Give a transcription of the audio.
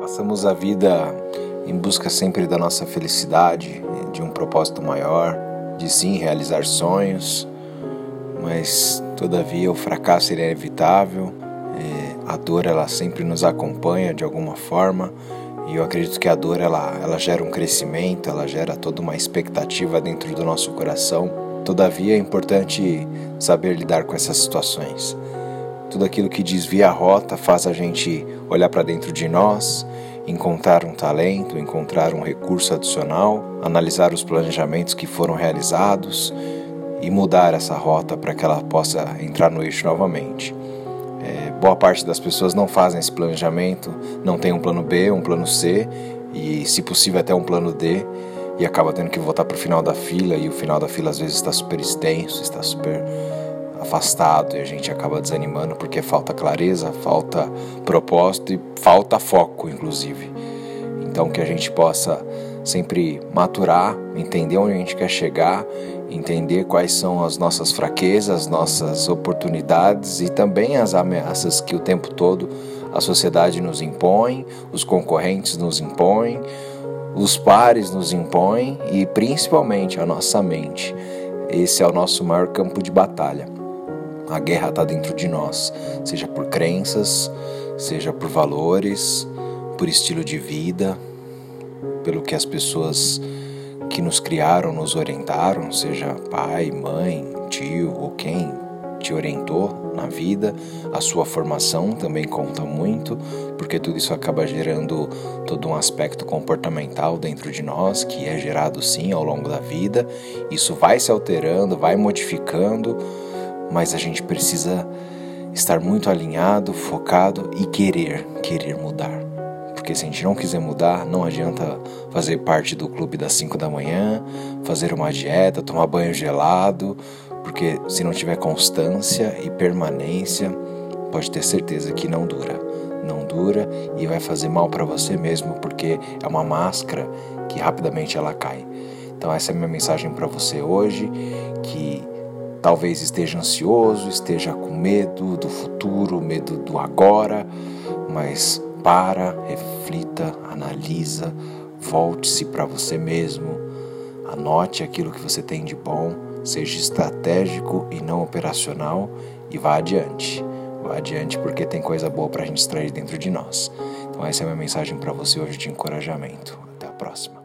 Passamos a vida em busca sempre da nossa felicidade, de um propósito maior, de sim realizar sonhos, mas todavia o fracasso é inevitável, é, a dor ela sempre nos acompanha de alguma forma e eu acredito que a dor ela, ela gera um crescimento, ela gera toda uma expectativa dentro do nosso coração. Todavia é importante saber lidar com essas situações. Tudo aquilo que desvia a rota faz a gente olhar para dentro de nós, encontrar um talento, encontrar um recurso adicional, analisar os planejamentos que foram realizados e mudar essa rota para que ela possa entrar no eixo novamente. É, boa parte das pessoas não fazem esse planejamento, não tem um plano B, um plano C e, se possível, até um plano D e acaba tendo que voltar para o final da fila e o final da fila às vezes está super extenso, está super afastado e a gente acaba desanimando porque falta clareza, falta propósito e falta foco, inclusive. Então que a gente possa sempre maturar, entender onde a gente quer chegar, entender quais são as nossas fraquezas, nossas oportunidades e também as ameaças que o tempo todo a sociedade nos impõe, os concorrentes nos impõem, os pares nos impõem e principalmente a nossa mente. Esse é o nosso maior campo de batalha. A guerra está dentro de nós, seja por crenças, seja por valores, por estilo de vida, pelo que as pessoas que nos criaram nos orientaram, seja pai, mãe, tio ou quem te orientou na vida, a sua formação também conta muito, porque tudo isso acaba gerando todo um aspecto comportamental dentro de nós, que é gerado sim ao longo da vida. Isso vai se alterando, vai modificando mas a gente precisa estar muito alinhado, focado e querer, querer mudar. Porque se a gente não quiser mudar, não adianta fazer parte do clube das 5 da manhã, fazer uma dieta, tomar banho gelado, porque se não tiver constância e permanência, pode ter certeza que não dura. Não dura e vai fazer mal para você mesmo, porque é uma máscara que rapidamente ela cai. Então essa é a minha mensagem para você hoje, que Talvez esteja ansioso, esteja com medo do futuro, medo do agora, mas para, reflita, analisa, volte-se para você mesmo, anote aquilo que você tem de bom, seja estratégico e não operacional e vá adiante. Vá adiante porque tem coisa boa para a gente extrair dentro de nós. Então essa é a minha mensagem para você hoje de encorajamento. Até a próxima.